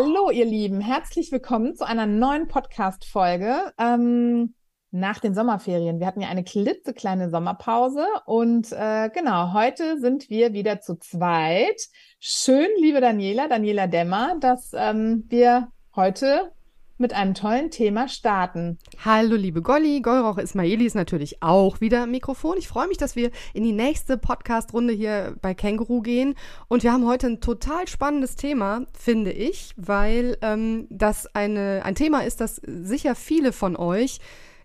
Hallo, ihr Lieben, herzlich willkommen zu einer neuen Podcast-Folge ähm, nach den Sommerferien. Wir hatten ja eine klitzekleine Sommerpause und äh, genau, heute sind wir wieder zu zweit. Schön, liebe Daniela, Daniela Dämmer, dass ähm, wir heute mit einem tollen Thema starten. Hallo, liebe Golli. Golroch Ismaili ist natürlich auch wieder am Mikrofon. Ich freue mich, dass wir in die nächste Podcast-Runde hier bei Känguru gehen. Und wir haben heute ein total spannendes Thema, finde ich, weil ähm, das eine, ein Thema ist, das sicher viele von euch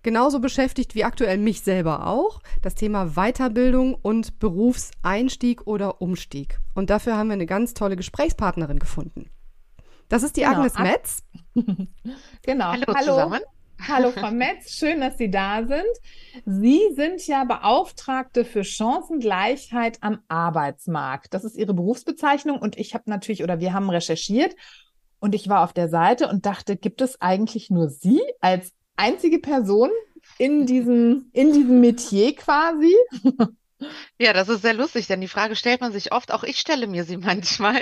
genauso beschäftigt wie aktuell mich selber auch. Das Thema Weiterbildung und Berufseinstieg oder Umstieg. Und dafür haben wir eine ganz tolle Gesprächspartnerin gefunden. Das ist die genau. Agnes Metz. genau. Hallo, Hallo zusammen. Hallo Frau Metz, schön, dass Sie da sind. Sie sind ja Beauftragte für Chancengleichheit am Arbeitsmarkt. Das ist Ihre Berufsbezeichnung und ich habe natürlich oder wir haben recherchiert und ich war auf der Seite und dachte, gibt es eigentlich nur Sie als einzige Person in diesem, in diesem Metier quasi? Ja, das ist sehr lustig, denn die Frage stellt man sich oft, auch ich stelle mir sie manchmal.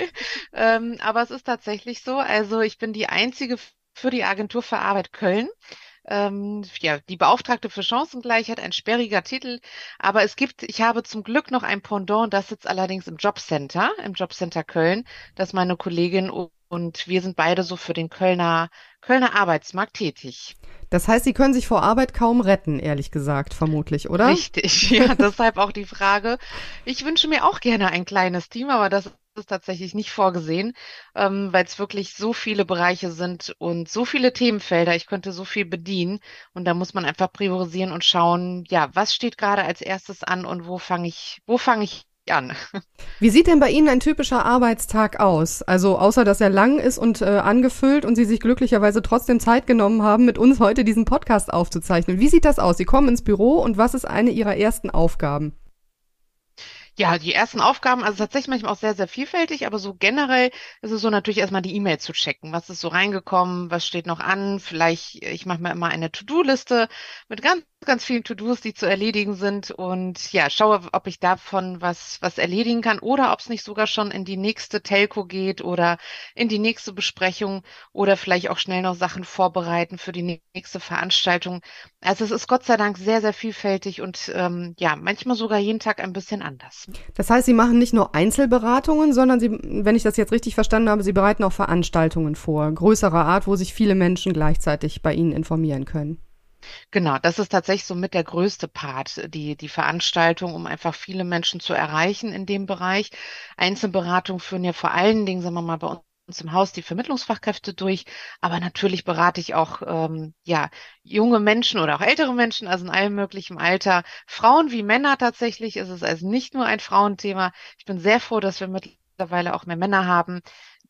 Ähm, aber es ist tatsächlich so. Also ich bin die einzige für die Agentur für Arbeit Köln. Ähm, ja, die Beauftragte für Chancengleichheit, ein sperriger Titel. Aber es gibt, ich habe zum Glück noch ein Pendant, das sitzt allerdings im Jobcenter, im Jobcenter Köln, das meine Kollegin und wir sind beide so für den Kölner, Kölner Arbeitsmarkt tätig. Das heißt, Sie können sich vor Arbeit kaum retten, ehrlich gesagt, vermutlich, oder? Richtig, ja, deshalb auch die Frage. Ich wünsche mir auch gerne ein kleines Team, aber das ist tatsächlich nicht vorgesehen, ähm, weil es wirklich so viele Bereiche sind und so viele Themenfelder. Ich könnte so viel bedienen und da muss man einfach priorisieren und schauen, ja, was steht gerade als erstes an und wo fange ich, wo fange ich an. Wie sieht denn bei Ihnen ein typischer Arbeitstag aus? Also außer dass er lang ist und äh, angefüllt und Sie sich glücklicherweise trotzdem Zeit genommen haben, mit uns heute diesen Podcast aufzuzeichnen. Wie sieht das aus? Sie kommen ins Büro und was ist eine Ihrer ersten Aufgaben? Ja, die ersten Aufgaben, also tatsächlich manchmal auch sehr, sehr vielfältig, aber so generell ist es so natürlich erstmal die E-Mail zu checken. Was ist so reingekommen? Was steht noch an? Vielleicht, ich mache mir immer eine To-Do-Liste mit ganz ganz vielen To-Dos, die zu erledigen sind und ja, schaue, ob ich davon was, was erledigen kann oder ob es nicht sogar schon in die nächste Telco geht oder in die nächste Besprechung oder vielleicht auch schnell noch Sachen vorbereiten für die nächste Veranstaltung. Also es ist Gott sei Dank sehr, sehr vielfältig und ähm, ja, manchmal sogar jeden Tag ein bisschen anders. Das heißt, Sie machen nicht nur Einzelberatungen, sondern Sie, wenn ich das jetzt richtig verstanden habe, Sie bereiten auch Veranstaltungen vor, größerer Art, wo sich viele Menschen gleichzeitig bei Ihnen informieren können. Genau, das ist tatsächlich so mit der größte Part, die, die Veranstaltung, um einfach viele Menschen zu erreichen in dem Bereich. Einzelberatungen führen ja vor allen Dingen, sagen wir mal, bei uns im Haus die Vermittlungsfachkräfte durch, aber natürlich berate ich auch ähm, ja junge Menschen oder auch ältere Menschen, also in allem möglichen Alter, Frauen wie Männer tatsächlich. Ist es also nicht nur ein Frauenthema. Ich bin sehr froh, dass wir mittlerweile auch mehr Männer haben,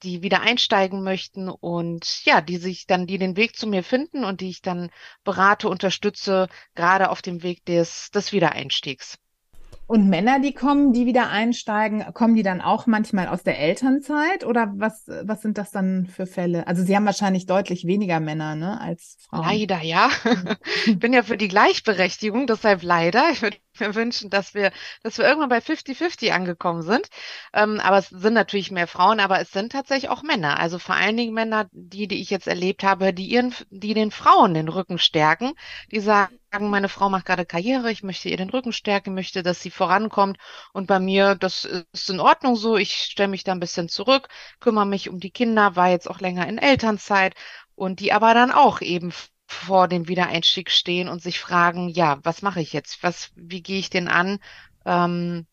die wieder einsteigen möchten und ja, die sich dann, die den Weg zu mir finden und die ich dann berate, unterstütze, gerade auf dem Weg des, des Wiedereinstiegs. Und Männer, die kommen, die wieder einsteigen, kommen die dann auch manchmal aus der Elternzeit oder was, was sind das dann für Fälle? Also Sie haben wahrscheinlich deutlich weniger Männer, ne, als Frauen. Leider, ja. Ich bin ja für die Gleichberechtigung, deshalb leider. Ich würde mir wünschen, dass wir, dass wir irgendwann bei 50-50 angekommen sind. Ähm, aber es sind natürlich mehr Frauen, aber es sind tatsächlich auch Männer. Also vor allen Dingen Männer, die, die ich jetzt erlebt habe, die ihren, die den Frauen den Rücken stärken, die sagen, meine Frau macht gerade Karriere, ich möchte ihr den Rücken stärken, möchte, dass sie vorankommt. Und bei mir, das ist in Ordnung so. Ich stelle mich da ein bisschen zurück, kümmere mich um die Kinder, war jetzt auch länger in Elternzeit und die aber dann auch eben vor dem Wiedereinstieg stehen und sich fragen, ja, was mache ich jetzt? Was, wie gehe ich denn an? Ähm,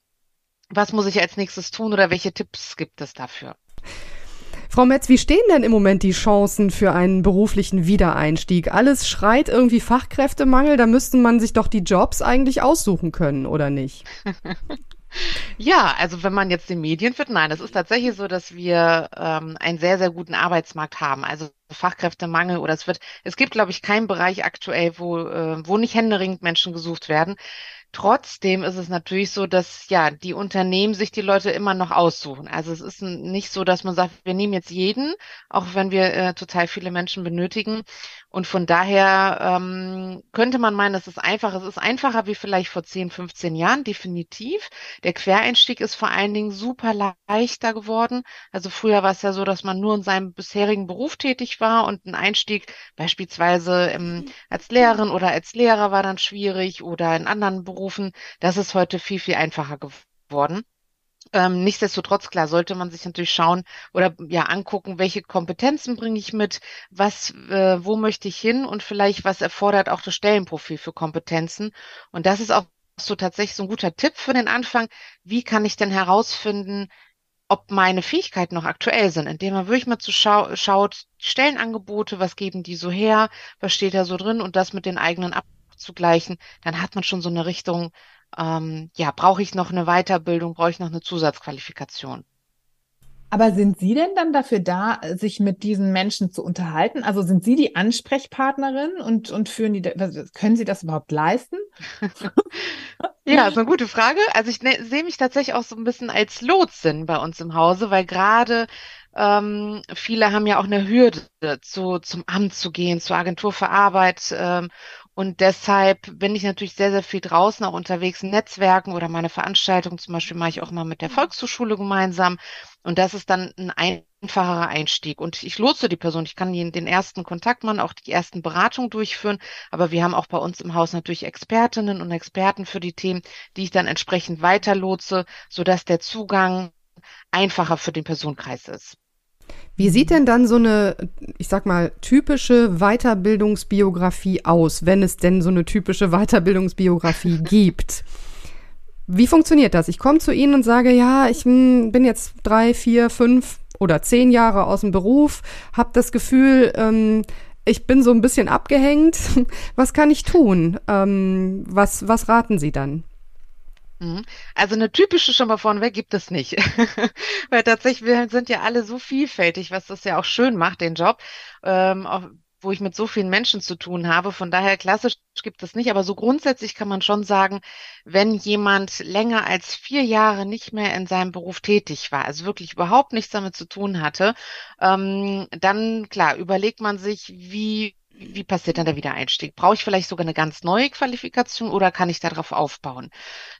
was muss ich als nächstes tun oder welche Tipps gibt es dafür? Frau Metz, wie stehen denn im Moment die Chancen für einen beruflichen Wiedereinstieg? Alles schreit irgendwie Fachkräftemangel, da müsste man sich doch die Jobs eigentlich aussuchen können, oder nicht? Ja, also wenn man jetzt den Medien wird, nein, es ist tatsächlich so, dass wir ähm, einen sehr, sehr guten Arbeitsmarkt haben. Also Fachkräftemangel oder es wird, es gibt, glaube ich, keinen Bereich aktuell, wo, äh, wo nicht händeringend Menschen gesucht werden. Trotzdem ist es natürlich so, dass ja die Unternehmen sich die Leute immer noch aussuchen. Also es ist nicht so, dass man sagt, wir nehmen jetzt jeden, auch wenn wir äh, total viele Menschen benötigen. Und von daher ähm, könnte man meinen, es ist einfach. Es ist einfacher wie vielleicht vor 10, 15 Jahren, definitiv. Der Quereinstieg ist vor allen Dingen super leichter geworden. Also früher war es ja so, dass man nur in seinem bisherigen Beruf tätig war und ein Einstieg beispielsweise ähm, als Lehrerin oder als Lehrer war dann schwierig oder in anderen Berufen. Das ist heute viel, viel einfacher geworden. Ähm, nichtsdestotrotz, klar, sollte man sich natürlich schauen oder ja angucken, welche Kompetenzen bringe ich mit, was, äh, wo möchte ich hin und vielleicht was erfordert auch das Stellenprofil für Kompetenzen. Und das ist auch so tatsächlich so ein guter Tipp für den Anfang. Wie kann ich denn herausfinden, ob meine Fähigkeiten noch aktuell sind, indem man wirklich mal zu schau schaut, Stellenangebote, was geben die so her, was steht da so drin und das mit den eigenen abzugleichen, dann hat man schon so eine Richtung, ähm, ja, brauche ich noch eine Weiterbildung, brauche ich noch eine Zusatzqualifikation. Aber sind Sie denn dann dafür da, sich mit diesen Menschen zu unterhalten? Also sind Sie die Ansprechpartnerin und, und führen die, können Sie das überhaupt leisten? ja, ist eine gute Frage. Also ich ne, sehe mich tatsächlich auch so ein bisschen als Lotsin bei uns im Hause, weil gerade ähm, viele haben ja auch eine Hürde, zu, zum Amt zu gehen, zur Agentur für Arbeit. Ähm, und deshalb bin ich natürlich sehr, sehr viel draußen auch unterwegs in Netzwerken oder meine Veranstaltungen zum Beispiel mache ich auch mal mit der mhm. Volkshochschule gemeinsam. Und das ist dann ein einfacherer Einstieg. Und ich lotse die Person. Ich kann den ersten Kontakt machen, auch die ersten Beratungen durchführen. Aber wir haben auch bei uns im Haus natürlich Expertinnen und Experten für die Themen, die ich dann entsprechend weiter lotse, sodass der Zugang einfacher für den Personenkreis ist. Wie sieht denn dann so eine, ich sag mal, typische Weiterbildungsbiografie aus, wenn es denn so eine typische Weiterbildungsbiografie gibt? Wie funktioniert das? Ich komme zu Ihnen und sage, ja, ich hm, bin jetzt drei, vier, fünf oder zehn Jahre aus dem Beruf, habe das Gefühl, ähm, ich bin so ein bisschen abgehängt. Was kann ich tun? Ähm, was, was raten Sie dann? Mhm. Also eine typische schon mal vorneweg gibt es nicht. Weil tatsächlich, wir sind ja alle so vielfältig, was das ja auch schön macht, den Job, ähm, auch, wo ich mit so vielen Menschen zu tun habe. Von daher klassisch gibt es nicht, aber so grundsätzlich kann man schon sagen, wenn jemand länger als vier Jahre nicht mehr in seinem Beruf tätig war, also wirklich überhaupt nichts damit zu tun hatte, ähm, dann klar, überlegt man sich, wie wie passiert dann der Wiedereinstieg? Brauche ich vielleicht sogar eine ganz neue Qualifikation oder kann ich darauf aufbauen?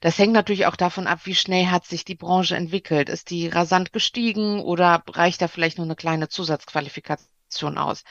Das hängt natürlich auch davon ab, wie schnell hat sich die Branche entwickelt. Ist die rasant gestiegen oder reicht da vielleicht nur eine kleine Zusatzqualifikation aus?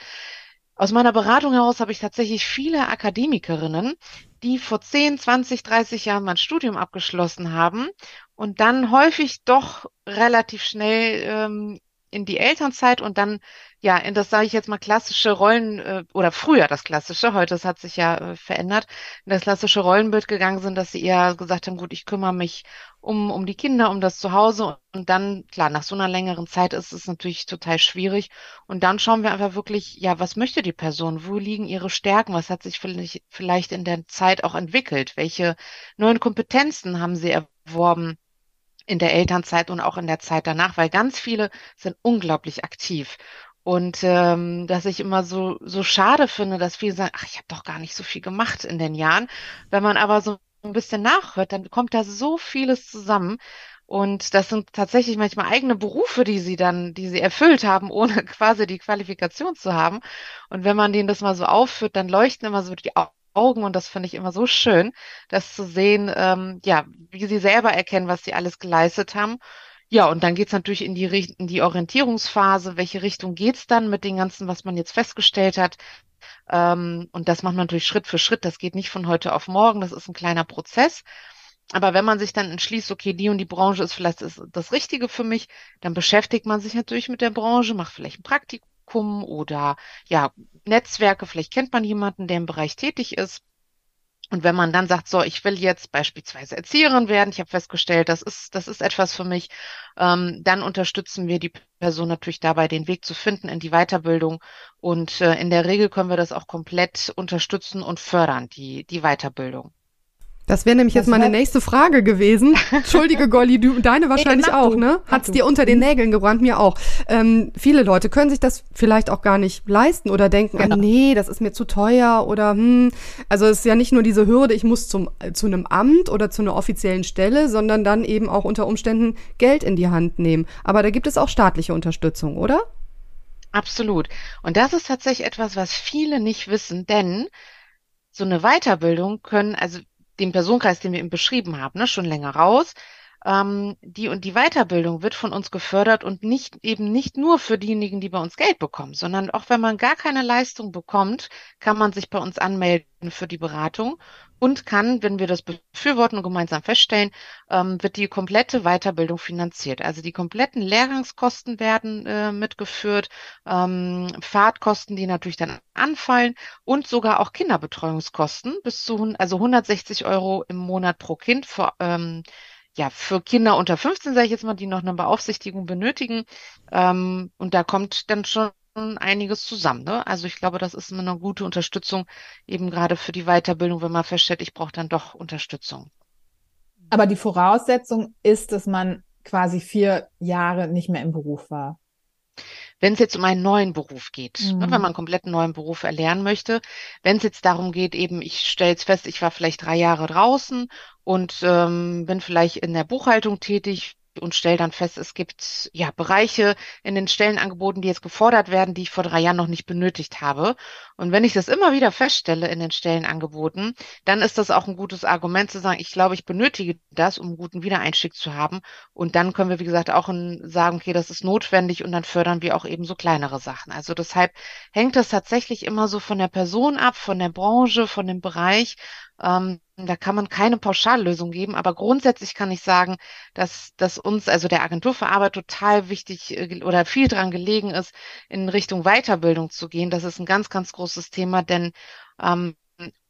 Aus meiner Beratung heraus habe ich tatsächlich viele Akademikerinnen, die vor 10, 20, 30 Jahren mein Studium abgeschlossen haben und dann häufig doch relativ schnell ähm, in die Elternzeit und dann ja in das sage ich jetzt mal klassische Rollen äh, oder früher das klassische, heute das hat sich ja äh, verändert, in das klassische Rollenbild gegangen sind, dass sie eher gesagt haben, gut, ich kümmere mich um um die Kinder, um das Zuhause und dann klar, nach so einer längeren Zeit ist es natürlich total schwierig und dann schauen wir einfach wirklich, ja, was möchte die Person? Wo liegen ihre Stärken? Was hat sich vielleicht vielleicht in der Zeit auch entwickelt? Welche neuen Kompetenzen haben sie erworben? In der Elternzeit und auch in der Zeit danach, weil ganz viele sind unglaublich aktiv. Und ähm, dass ich immer so, so schade finde, dass viele sagen, ach, ich habe doch gar nicht so viel gemacht in den Jahren. Wenn man aber so ein bisschen nachhört, dann kommt da so vieles zusammen. Und das sind tatsächlich manchmal eigene Berufe, die sie dann, die sie erfüllt haben, ohne quasi die Qualifikation zu haben. Und wenn man denen das mal so aufführt, dann leuchten immer so die Augen und das finde ich immer so schön, das zu sehen, ähm, ja, wie sie selber erkennen, was sie alles geleistet haben. Ja, und dann geht's natürlich in die, in die Orientierungsphase. Welche Richtung geht's dann mit dem Ganzen, was man jetzt festgestellt hat? Ähm, und das macht man natürlich Schritt für Schritt. Das geht nicht von heute auf morgen. Das ist ein kleiner Prozess. Aber wenn man sich dann entschließt, okay, die und die Branche ist vielleicht das, das Richtige für mich, dann beschäftigt man sich natürlich mit der Branche, macht vielleicht ein Praktikum Praktikum oder ja, Netzwerke, vielleicht kennt man jemanden, der im Bereich tätig ist. Und wenn man dann sagt, so, ich will jetzt beispielsweise Erzieherin werden, ich habe festgestellt, das ist, das ist etwas für mich, ähm, dann unterstützen wir die Person natürlich dabei, den Weg zu finden in die Weiterbildung. Und äh, in der Regel können wir das auch komplett unterstützen und fördern, die, die Weiterbildung. Das wäre nämlich das jetzt meine nächste Frage gewesen. Entschuldige, Golli, du, deine wahrscheinlich nee, auch, ne? Hat's dir unter den mhm. Nägeln gebrannt, mir auch. Ähm, viele Leute können sich das vielleicht auch gar nicht leisten oder denken, genau. ah, nee, das ist mir zu teuer oder hm. Also es ist ja nicht nur diese Hürde, ich muss zum, zu einem Amt oder zu einer offiziellen Stelle, sondern dann eben auch unter Umständen Geld in die Hand nehmen. Aber da gibt es auch staatliche Unterstützung, oder? Absolut. Und das ist tatsächlich etwas, was viele nicht wissen, denn so eine Weiterbildung können, also den Personenkreis, den wir eben beschrieben haben, ne, schon länger raus, ähm, die und die Weiterbildung wird von uns gefördert und nicht eben nicht nur für diejenigen, die bei uns Geld bekommen, sondern auch wenn man gar keine Leistung bekommt, kann man sich bei uns anmelden für die Beratung und kann, wenn wir das befürworten und gemeinsam feststellen, ähm, wird die komplette Weiterbildung finanziert. Also die kompletten Lehrgangskosten werden äh, mitgeführt, ähm, Fahrtkosten, die natürlich dann anfallen und sogar auch Kinderbetreuungskosten bis zu also 160 Euro im Monat pro Kind für ähm, ja, für Kinder unter 15, sage ich jetzt mal, die noch eine Beaufsichtigung benötigen. Ähm, und da kommt dann schon einiges zusammen. Ne? Also ich glaube, das ist eine gute Unterstützung, eben gerade für die Weiterbildung, wenn man feststellt, ich brauche dann doch Unterstützung. Aber die Voraussetzung ist, dass man quasi vier Jahre nicht mehr im Beruf war. Wenn es jetzt um einen neuen Beruf geht, mhm. ne, wenn man einen komplett neuen Beruf erlernen möchte, wenn es jetzt darum geht, eben, ich stelle jetzt fest, ich war vielleicht drei Jahre draußen und ähm, bin vielleicht in der Buchhaltung tätig, und stelle dann fest, es gibt ja Bereiche in den Stellenangeboten, die jetzt gefordert werden, die ich vor drei Jahren noch nicht benötigt habe. Und wenn ich das immer wieder feststelle in den Stellenangeboten, dann ist das auch ein gutes Argument zu sagen, ich glaube, ich benötige das, um einen guten Wiedereinstieg zu haben. Und dann können wir, wie gesagt, auch sagen, okay, das ist notwendig und dann fördern wir auch eben so kleinere Sachen. Also deshalb hängt das tatsächlich immer so von der Person ab, von der Branche, von dem Bereich. Ähm, da kann man keine Pauschallösung geben, aber grundsätzlich kann ich sagen, dass, dass uns, also der Agentur für Arbeit, total wichtig äh, oder viel dran gelegen ist, in Richtung Weiterbildung zu gehen. Das ist ein ganz, ganz großes Thema, denn ähm,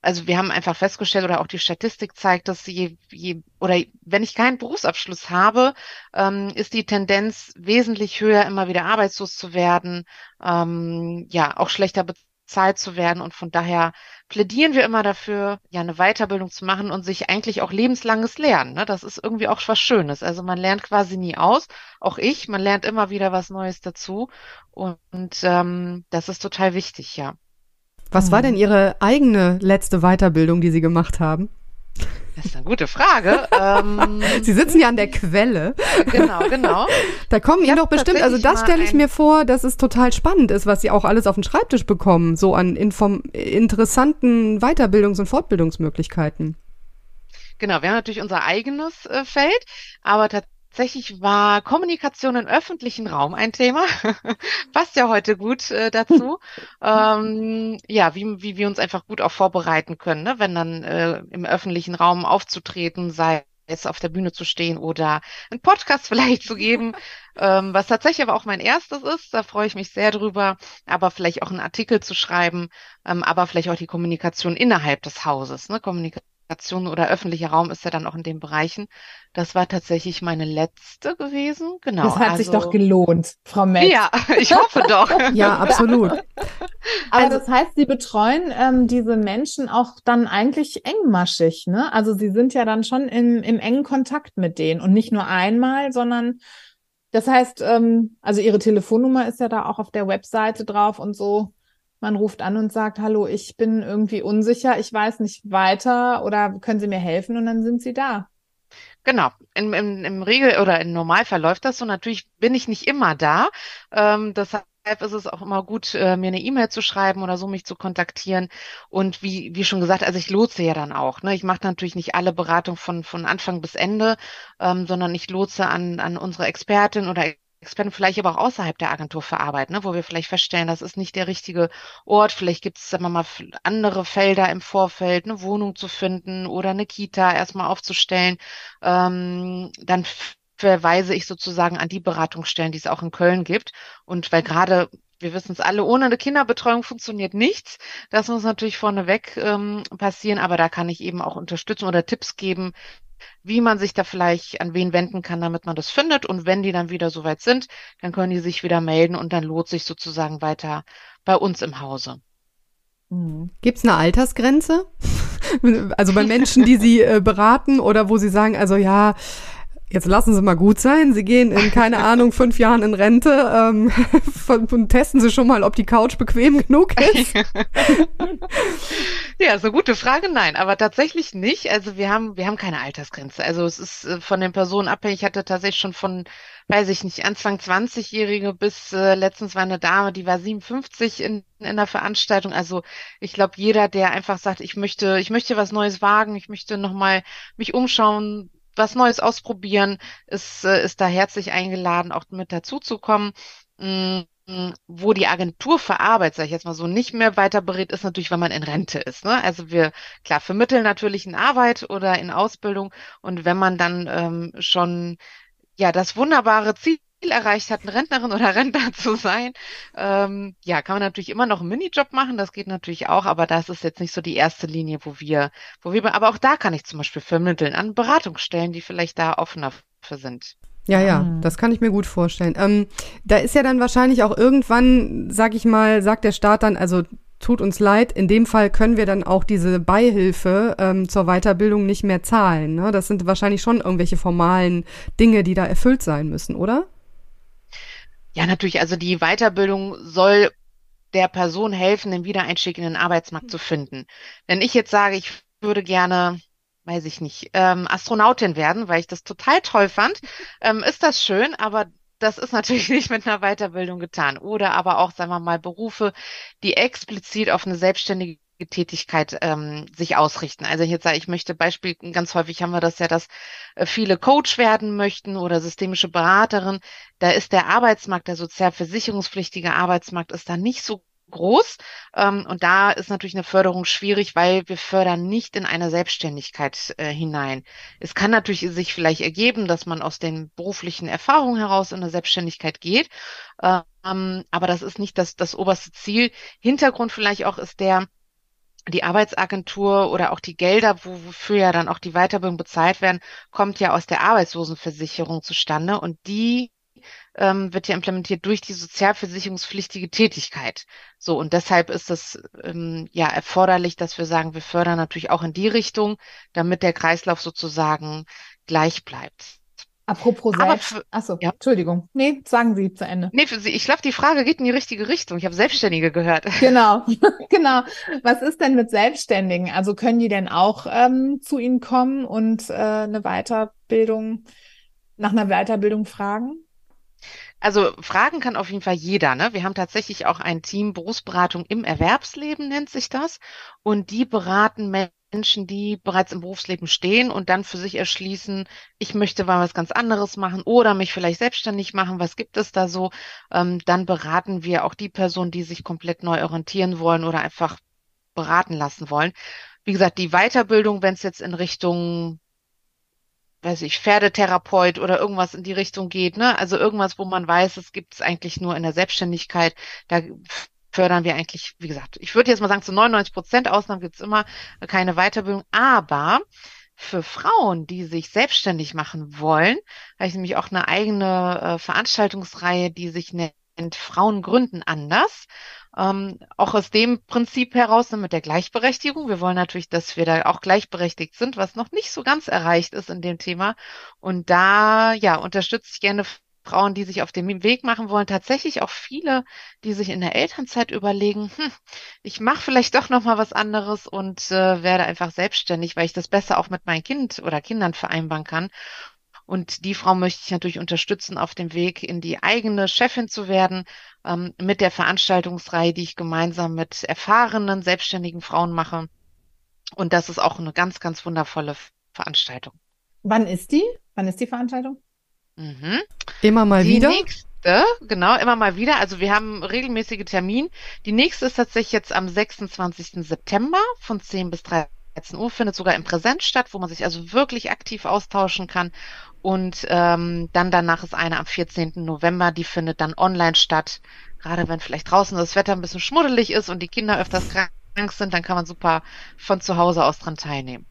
also wir haben einfach festgestellt oder auch die Statistik zeigt, dass je, je oder wenn ich keinen Berufsabschluss habe, ähm, ist die Tendenz wesentlich höher, immer wieder arbeitslos zu werden, ähm, ja auch schlechter bezahlt zu werden und von daher plädieren wir immer dafür, ja, eine Weiterbildung zu machen und sich eigentlich auch lebenslanges Lernen. Ne? Das ist irgendwie auch was Schönes. Also man lernt quasi nie aus, auch ich, man lernt immer wieder was Neues dazu. Und, und ähm, das ist total wichtig, ja. Was war denn Ihre eigene letzte Weiterbildung, die Sie gemacht haben? Das ist eine gute Frage. ähm, Sie sitzen ja an der Quelle. Genau, genau. Da kommen Ihnen doch bestimmt, also das stelle ich mir vor, dass es total spannend ist, was Sie auch alles auf den Schreibtisch bekommen, so an inform interessanten Weiterbildungs- und Fortbildungsmöglichkeiten. Genau, wir haben natürlich unser eigenes äh, Feld, aber tatsächlich Tatsächlich war Kommunikation im öffentlichen Raum ein Thema. Passt ja heute gut äh, dazu. ähm, ja, wie, wie wir uns einfach gut auch vorbereiten können, ne? wenn dann äh, im öffentlichen Raum aufzutreten, sei es auf der Bühne zu stehen oder einen Podcast vielleicht zu geben, ähm, was tatsächlich aber auch mein erstes ist. Da freue ich mich sehr drüber, aber vielleicht auch einen Artikel zu schreiben, ähm, aber vielleicht auch die Kommunikation innerhalb des Hauses, ne? Kommunikation oder öffentlicher Raum ist ja dann auch in den Bereichen. Das war tatsächlich meine letzte gewesen. Genau. Das hat also, sich doch gelohnt, Frau Metz. Ja, ich hoffe doch. ja, absolut. Aber also, das heißt, Sie betreuen ähm, diese Menschen auch dann eigentlich engmaschig, ne? Also Sie sind ja dann schon im, im engen Kontakt mit denen und nicht nur einmal, sondern das heißt, ähm, also Ihre Telefonnummer ist ja da auch auf der Webseite drauf und so. Man ruft an und sagt, hallo, ich bin irgendwie unsicher, ich weiß nicht weiter oder können Sie mir helfen? Und dann sind Sie da. Genau, im, im, im Regel oder im Normalfall läuft das so. Natürlich bin ich nicht immer da. Ähm, deshalb ist es auch immer gut, äh, mir eine E-Mail zu schreiben oder so mich zu kontaktieren. Und wie, wie schon gesagt, also ich lotse ja dann auch. Ne? Ich mache natürlich nicht alle Beratung von, von Anfang bis Ende, ähm, sondern ich lotse an, an unsere Expertin oder Experten vielleicht aber auch außerhalb der Agentur für Arbeit, ne, wo wir vielleicht feststellen, das ist nicht der richtige Ort. Vielleicht gibt es, mal, andere Felder im Vorfeld, eine Wohnung zu finden oder eine Kita erstmal aufzustellen. Ähm, dann verweise ich sozusagen an die Beratungsstellen, die es auch in Köln gibt. Und weil gerade wir wissen es alle, ohne eine Kinderbetreuung funktioniert nichts. Das muss natürlich vorneweg ähm, passieren, aber da kann ich eben auch unterstützen oder Tipps geben, wie man sich da vielleicht an wen wenden kann, damit man das findet. Und wenn die dann wieder soweit sind, dann können die sich wieder melden und dann lohnt sich sozusagen weiter bei uns im Hause. Mhm. Gibt es eine Altersgrenze? also bei Menschen, die Sie äh, beraten oder wo Sie sagen, also ja, Jetzt lassen Sie mal gut sein. Sie gehen in, keine Ahnung, fünf Jahren in Rente ähm, und testen Sie schon mal, ob die Couch bequem genug ist. ja, so gute Frage, nein, aber tatsächlich nicht. Also wir haben, wir haben keine Altersgrenze. Also es ist äh, von den Personen abhängig. Ich hatte tatsächlich schon von, weiß ich nicht, Anfang 20-Jährige bis äh, letztens war eine Dame, die war 57 in, in der Veranstaltung. Also ich glaube, jeder, der einfach sagt, ich möchte, ich möchte was Neues wagen, ich möchte nochmal mich umschauen, was Neues ausprobieren, ist, äh, ist da herzlich eingeladen, auch mit dazuzukommen. Mm, wo die Agentur für Arbeit, sage ich jetzt mal so, nicht mehr weiter berät, ist natürlich, wenn man in Rente ist. Ne? Also wir, klar, vermitteln natürlich in Arbeit oder in Ausbildung und wenn man dann ähm, schon ja das wunderbare Ziel erreicht hat, eine Rentnerin oder Rentner zu sein, ähm, ja, kann man natürlich immer noch einen Minijob machen, das geht natürlich auch, aber das ist jetzt nicht so die erste Linie, wo wir, wo wir, aber auch da kann ich zum Beispiel vermitteln an Beratungsstellen, die vielleicht da offener für sind. Ja, ja, mhm. das kann ich mir gut vorstellen. Ähm, da ist ja dann wahrscheinlich auch irgendwann, sag ich mal, sagt der Staat dann, also tut uns leid, in dem Fall können wir dann auch diese Beihilfe ähm, zur Weiterbildung nicht mehr zahlen. Ne? Das sind wahrscheinlich schon irgendwelche formalen Dinge, die da erfüllt sein müssen, oder? Ja, natürlich. Also die Weiterbildung soll der Person helfen, den Wiedereinstieg in den Arbeitsmarkt zu finden. Wenn ich jetzt sage, ich würde gerne, weiß ich nicht, ähm, Astronautin werden, weil ich das total toll fand, ähm, ist das schön, aber das ist natürlich nicht mit einer Weiterbildung getan. Oder aber auch, sagen wir mal, Berufe, die explizit auf eine selbstständige Tätigkeit ähm, sich ausrichten. Also ich jetzt sage, ich möchte Beispiel, ganz häufig haben wir das ja, dass äh, viele Coach werden möchten oder systemische Beraterin. Da ist der Arbeitsmarkt, der sozialversicherungspflichtige Arbeitsmarkt ist da nicht so groß. Ähm, und da ist natürlich eine Förderung schwierig, weil wir fördern nicht in eine Selbstständigkeit äh, hinein. Es kann natürlich sich vielleicht ergeben, dass man aus den beruflichen Erfahrungen heraus in eine Selbstständigkeit geht. Ähm, aber das ist nicht das, das oberste Ziel. Hintergrund vielleicht auch ist der, die Arbeitsagentur oder auch die Gelder, wofür ja dann auch die Weiterbildung bezahlt werden, kommt ja aus der Arbeitslosenversicherung zustande und die ähm, wird ja implementiert durch die sozialversicherungspflichtige Tätigkeit. So und deshalb ist es ähm, ja erforderlich, dass wir sagen, wir fördern natürlich auch in die Richtung, damit der Kreislauf sozusagen gleich bleibt. Apropos selbst. Achso, ja. Entschuldigung. Nee, sagen Sie zu Ende. Nee, für Sie, ich glaube, die Frage geht in die richtige Richtung. Ich habe Selbstständige gehört. Genau, genau. Was ist denn mit Selbstständigen? Also können die denn auch ähm, zu Ihnen kommen und äh, eine Weiterbildung, nach einer Weiterbildung fragen? Also fragen kann auf jeden Fall jeder. Ne? Wir haben tatsächlich auch ein Team Berufsberatung im Erwerbsleben, nennt sich das. Und die beraten Menschen, die bereits im Berufsleben stehen und dann für sich erschließen, ich möchte mal was ganz anderes machen oder mich vielleicht selbstständig machen, was gibt es da so? Ähm, dann beraten wir auch die Personen, die sich komplett neu orientieren wollen oder einfach beraten lassen wollen. Wie gesagt, die Weiterbildung, wenn es jetzt in Richtung weiß ich, Pferdetherapeut oder irgendwas in die Richtung geht, ne? Also irgendwas, wo man weiß, es gibt es eigentlich nur in der Selbstständigkeit. Da fördern wir eigentlich, wie gesagt, ich würde jetzt mal sagen, zu 99 Prozent Ausnahmen gibt es immer keine Weiterbildung, aber für Frauen, die sich selbstständig machen wollen, habe ich nämlich auch eine eigene äh, Veranstaltungsreihe, die sich nennt Frauen gründen anders. Ähm, auch aus dem Prinzip heraus mit der Gleichberechtigung. Wir wollen natürlich, dass wir da auch gleichberechtigt sind, was noch nicht so ganz erreicht ist in dem Thema. Und da, ja, unterstütze ich gerne Frauen, die sich auf dem Weg machen wollen, tatsächlich auch viele, die sich in der Elternzeit überlegen, hm, ich mache vielleicht doch noch mal was anderes und äh, werde einfach selbstständig, weil ich das besser auch mit meinem Kind oder Kindern vereinbaren kann. Und die Frau möchte ich natürlich unterstützen auf dem Weg in die eigene Chefin zu werden, ähm, mit der Veranstaltungsreihe, die ich gemeinsam mit erfahrenen, selbstständigen Frauen mache. Und das ist auch eine ganz, ganz wundervolle Veranstaltung. Wann ist die? Wann ist die Veranstaltung? Mhm. Immer mal die wieder? Nächste, genau, immer mal wieder. Also wir haben regelmäßige Termin. Die nächste ist tatsächlich jetzt am 26. September von 10 bis 13 Uhr, findet sogar im Präsenz statt, wo man sich also wirklich aktiv austauschen kann. Und ähm, dann danach ist eine am 14. November, die findet dann online statt. Gerade wenn vielleicht draußen das Wetter ein bisschen schmuddelig ist und die Kinder öfters krank sind, dann kann man super von zu Hause aus dran teilnehmen.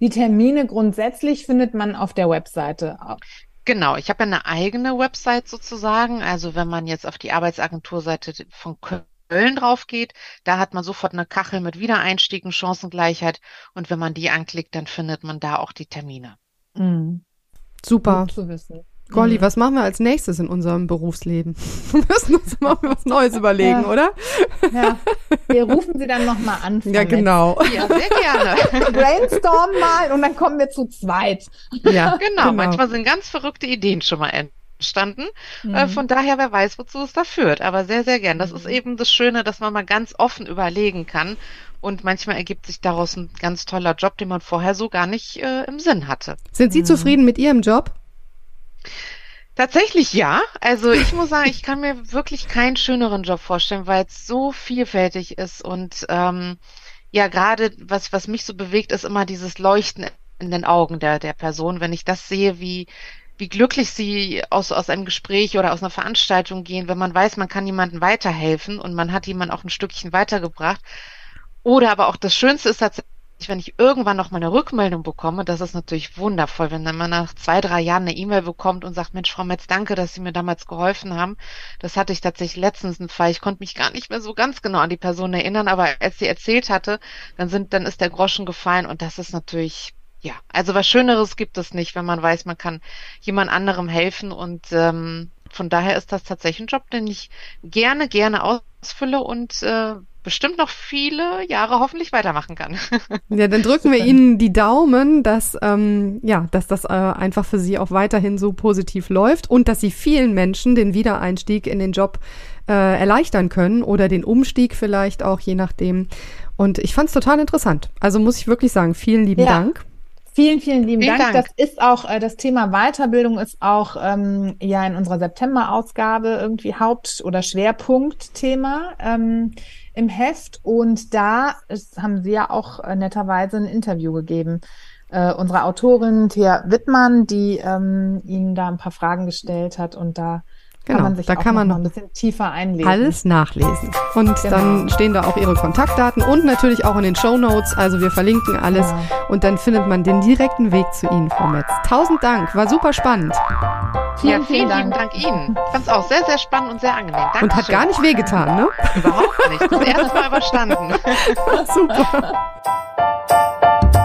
Die Termine grundsätzlich findet man auf der Webseite. Genau, ich habe ja eine eigene Website sozusagen. Also wenn man jetzt auf die Arbeitsagenturseite von Köln drauf geht, da hat man sofort eine Kachel mit Wiedereinstieg und Chancengleichheit. Und wenn man die anklickt, dann findet man da auch die Termine. Mhm. Super. Gut zu wissen. Golly, mhm. was machen wir als nächstes in unserem Berufsleben? Wir müssen uns mal was Neues überlegen, ja. oder? Ja. Wir rufen sie dann nochmal an. Ja, genau. Ja, sehr gerne. Brainstorm mal und dann kommen wir zu zweit. Ja, genau. genau. Manchmal sind ganz verrückte Ideen schon mal entstanden. Mhm. Äh, von daher, wer weiß, wozu es da führt. Aber sehr, sehr gern. Das ist mhm. eben das Schöne, dass man mal ganz offen überlegen kann. Und manchmal ergibt sich daraus ein ganz toller Job, den man vorher so gar nicht äh, im Sinn hatte. Sind Sie mhm. zufrieden mit Ihrem Job? Tatsächlich ja. Also ich muss sagen, ich kann mir wirklich keinen schöneren Job vorstellen, weil es so vielfältig ist und ähm, ja, gerade was, was mich so bewegt, ist immer dieses Leuchten in den Augen der, der Person. Wenn ich das sehe, wie, wie glücklich sie aus, aus einem Gespräch oder aus einer Veranstaltung gehen, wenn man weiß, man kann jemandem weiterhelfen und man hat jemanden auch ein Stückchen weitergebracht. Oder aber auch das Schönste ist tatsächlich, wenn ich irgendwann noch mal eine Rückmeldung bekomme, das ist natürlich wundervoll, wenn man nach zwei, drei Jahren eine E-Mail bekommt und sagt, Mensch, Frau Metz, danke, dass Sie mir damals geholfen haben. Das hatte ich tatsächlich letztens einen Fall. Ich konnte mich gar nicht mehr so ganz genau an die Person erinnern, aber als sie erzählt hatte, dann sind, dann ist der Groschen gefallen und das ist natürlich, ja, also was Schöneres gibt es nicht, wenn man weiß, man kann jemand anderem helfen und ähm, von daher ist das tatsächlich ein Job, den ich gerne, gerne ausfülle und äh, bestimmt noch viele Jahre hoffentlich weitermachen kann. Ja, dann drücken wir Ihnen die Daumen, dass, ähm, ja, dass das äh, einfach für Sie auch weiterhin so positiv läuft und dass Sie vielen Menschen den Wiedereinstieg in den Job äh, erleichtern können oder den Umstieg vielleicht auch, je nachdem. Und ich fand es total interessant. Also muss ich wirklich sagen, vielen lieben ja. Dank. Vielen, vielen lieben vielen Dank. Dank. Das ist auch, äh, das Thema Weiterbildung ist auch ähm, ja in unserer September-Ausgabe irgendwie Haupt- oder Schwerpunktthema. Ähm, im Heft und da ist, haben Sie ja auch äh, netterweise ein Interview gegeben. Äh, unsere Autorin Thea Wittmann, die ähm, Ihnen da ein paar Fragen gestellt hat und da Genau, kann man sich da kann man noch ein bisschen tiefer einlesen. Alles nachlesen. Und genau. dann stehen da auch Ihre Kontaktdaten und natürlich auch in den Show Notes. Also wir verlinken alles ja. und dann findet man den direkten Weg zu Ihnen, Frau Metz. Tausend Dank, war super spannend. Vielen, ja, vielen, vielen Dank. Dank Ihnen. Ich fand es auch sehr, sehr spannend und sehr angenehm. Dankeschön. Und hat gar nicht wehgetan, ne? Überhaupt nicht. Das erste Mal überstanden. super.